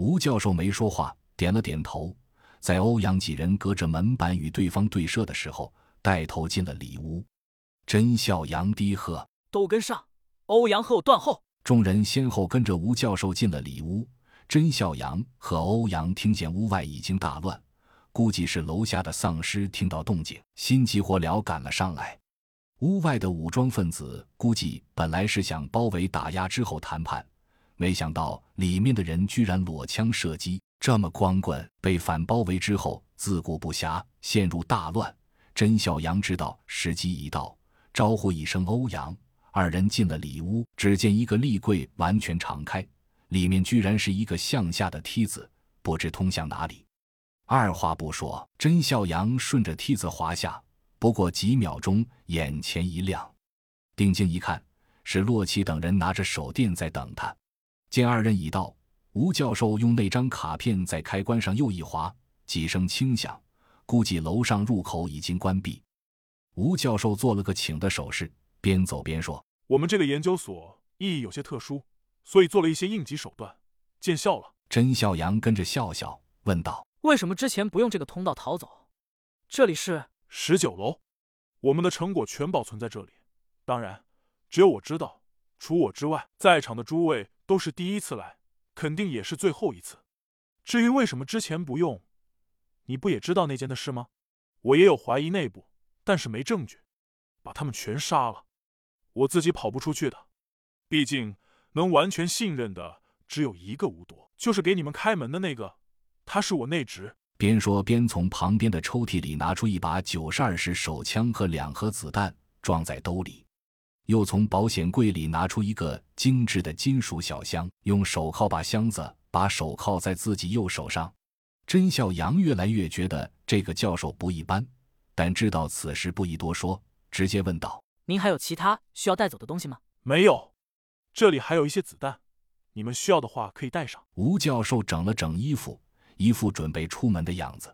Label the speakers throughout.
Speaker 1: 吴教授没说话，点了点头。在欧阳几人隔着门板与对方对射的时候，带头进了里屋。甄孝阳低喝：“
Speaker 2: 都跟上！”欧阳后断后。
Speaker 1: 众人先后跟着吴教授进了里屋。甄孝阳和欧阳听见屋外已经大乱，估计是楼下的丧尸听到动静，心急火燎赶了上来。屋外的武装分子估计本来是想包围打压之后谈判，没想到里面的人居然裸枪射击，这么光棍被反包围之后自顾不暇，陷入大乱。甄孝阳知道时机已到，招呼一声欧阳。二人进了里屋，只见一个立柜完全敞开，里面居然是一个向下的梯子，不知通向哪里。二话不说，甄孝阳顺着梯子滑下。不过几秒钟，眼前一亮，定睛一看，是洛奇等人拿着手电在等他。见二人已到，吴教授用那张卡片在开关上又一划，几声轻响，估计楼上入口已经关闭。吴教授做了个请的手势。边走边说：“
Speaker 3: 我们这个研究所意义有些特殊，所以做了一些应急手段，见笑了。”
Speaker 1: 甄笑阳跟着笑笑，问道：“
Speaker 2: 为什么之前不用这个通道逃走？这里是
Speaker 3: 十九楼，我们的成果全保存在这里。当然，只有我知道，除我之外，在场的诸位都是第一次来，肯定也是最后一次。至于为什么之前不用，你不也知道那间的事吗？我也有怀疑内部，但是没证据，把他们全杀了。”我自己跑不出去的，毕竟能完全信任的只有一个吴铎，就是给你们开门的那个，他是我内侄。
Speaker 1: 边说边从旁边的抽屉里拿出一把九十二式手枪和两盒子弹，装在兜里，又从保险柜里拿出一个精致的金属小箱，用手铐把箱子把手铐在自己右手上。甄孝阳越来越觉得这个教授不一般，但知道此事不宜多说，直接问道。
Speaker 2: 您还有其他需要带走的东西吗？
Speaker 3: 没有，这里还有一些子弹，你们需要的话可以带上。
Speaker 1: 吴教授整了整衣服，一副准备出门的样子。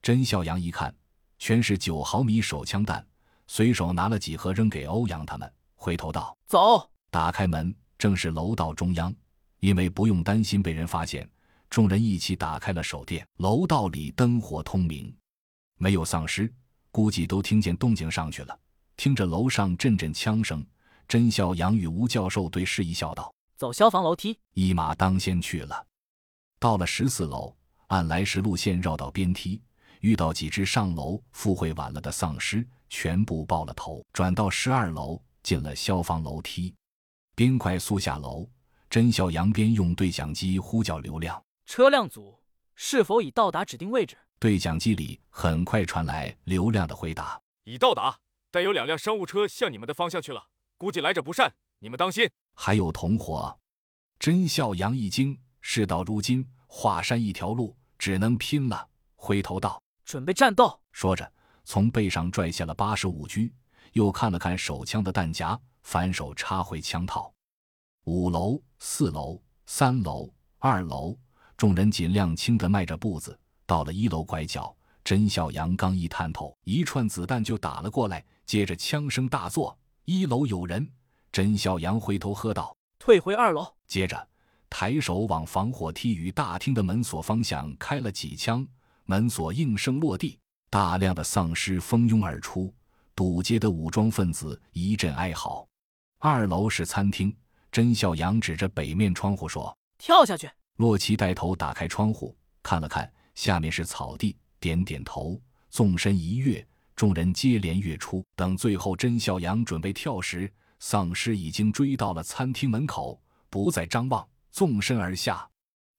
Speaker 1: 甄孝阳一看，全是九毫米手枪弹，随手拿了几盒扔给欧阳他们，回头道：“
Speaker 2: 走。”
Speaker 1: 打开门，正是楼道中央。因为不用担心被人发现，众人一起打开了手电。楼道里灯火通明，没有丧尸，估计都听见动静上去了。听着楼上阵阵枪声，甄孝阳与吴教授对视一笑，道：“
Speaker 2: 走消防楼梯。”
Speaker 1: 一马当先去了。到了十四楼，按来时路线绕到边梯，遇到几只上楼赴会晚了的丧尸，全部爆了头。转到十二楼，进了消防楼梯，边快速下楼。甄孝阳边用对讲机呼叫刘亮：“
Speaker 2: 车辆组是否已到达指定位置？”
Speaker 1: 对讲机里很快传来刘亮的回答：“
Speaker 4: 已到达。”但有两辆商务车向你们的方向去了，估计来者不善，你们当心。
Speaker 1: 还有同伙，甄笑阳一惊，事到如今，华山一条路，只能拼了。回头道：“
Speaker 2: 准备战斗。”
Speaker 1: 说着，从背上拽下了八十五狙，又看了看手枪的弹夹，反手插回枪套。五楼、四楼、三楼、二楼，众人尽量轻的迈着步子，到了一楼拐角。甄孝阳刚一探头，一串子弹就打了过来。接着枪声大作，一楼有人。甄孝阳回头喝道：“
Speaker 2: 退回二楼。”
Speaker 1: 接着抬手往防火梯与大厅的门锁方向开了几枪，门锁应声落地。大量的丧尸蜂拥而出，堵街的武装分子一阵哀嚎。二楼是餐厅，甄孝阳指着北面窗户说：“
Speaker 2: 跳下去。”
Speaker 1: 洛奇带头打开窗户，看了看，下面是草地。点点头，纵身一跃，众人接连跃出。等最后甄孝阳准备跳时，丧尸已经追到了餐厅门口，不再张望，纵身而下。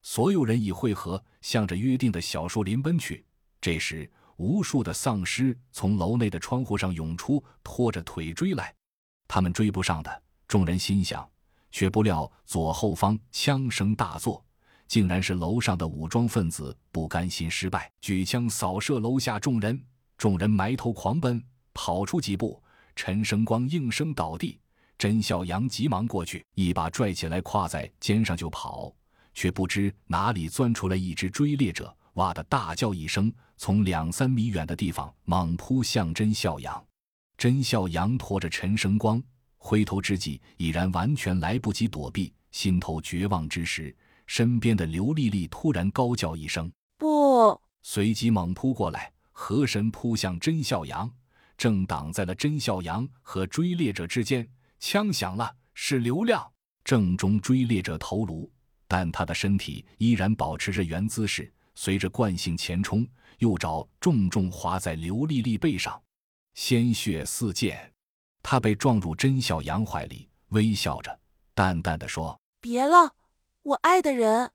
Speaker 1: 所有人已汇合，向着约定的小树林奔去。这时，无数的丧尸从楼内的窗户上涌出，拖着腿追来。他们追不上的，众人心想，却不料左后方枪声大作。竟然是楼上的武装分子不甘心失败，举枪扫射楼下众人。众人埋头狂奔，跑出几步，陈生光应声倒地。甄孝阳急忙过去，一把拽起来，挎在肩上就跑，却不知哪里钻出来一只追猎者，哇的大叫一声，从两三米远的地方猛扑向甄孝阳。甄孝阳拖着陈生光，回头之际已然完全来不及躲避，心头绝望之时。身边的刘丽丽突然高叫一声
Speaker 5: 不，
Speaker 1: 随即猛扑过来，河神扑向甄孝阳，正挡在了甄孝阳和追猎者之间。枪响了，是刘亮，正中追猎者头颅，但他的身体依然保持着原姿势，随着惯性前冲，右爪重重划在刘丽丽背上，鲜血四溅。她被撞入甄小阳怀里，微笑着，淡淡的说：“
Speaker 5: 别了，我爱的人。”